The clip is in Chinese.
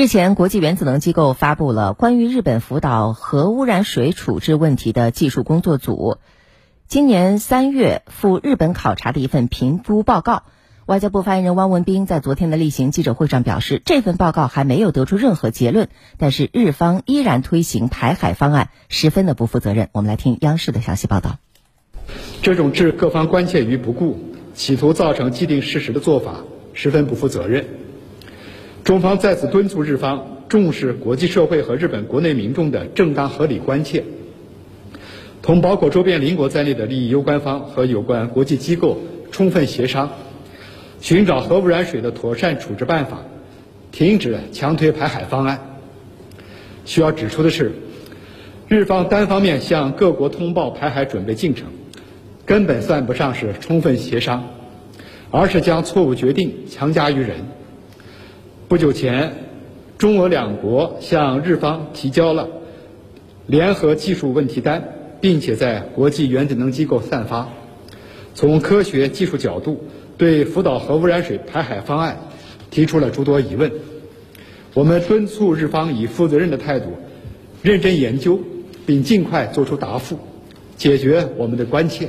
日前，国际原子能机构发布了关于日本福岛核污染水处置问题的技术工作组今年三月赴日本考察的一份评估报告。外交部发言人汪文斌在昨天的例行记者会上表示，这份报告还没有得出任何结论，但是日方依然推行排海方案，十分的不负责任。我们来听央视的详细报道。这种置各方关切于不顾，企图造成既定事实的做法，十分不负责任。中方在此敦促日方重视国际社会和日本国内民众的正当合理关切，同包括周边邻国在内的利益攸关方和有关国际机构充分协商，寻找核污染水的妥善处置办法，停止强推排海方案。需要指出的是，日方单方面向各国通报排海准备进程，根本算不上是充分协商，而是将错误决定强加于人。不久前，中俄两国向日方提交了联合技术问题单，并且在国际原子能机构散发。从科学技术角度，对福岛核污染水排海方案提出了诸多疑问。我们敦促日方以负责任的态度，认真研究，并尽快作出答复，解决我们的关切。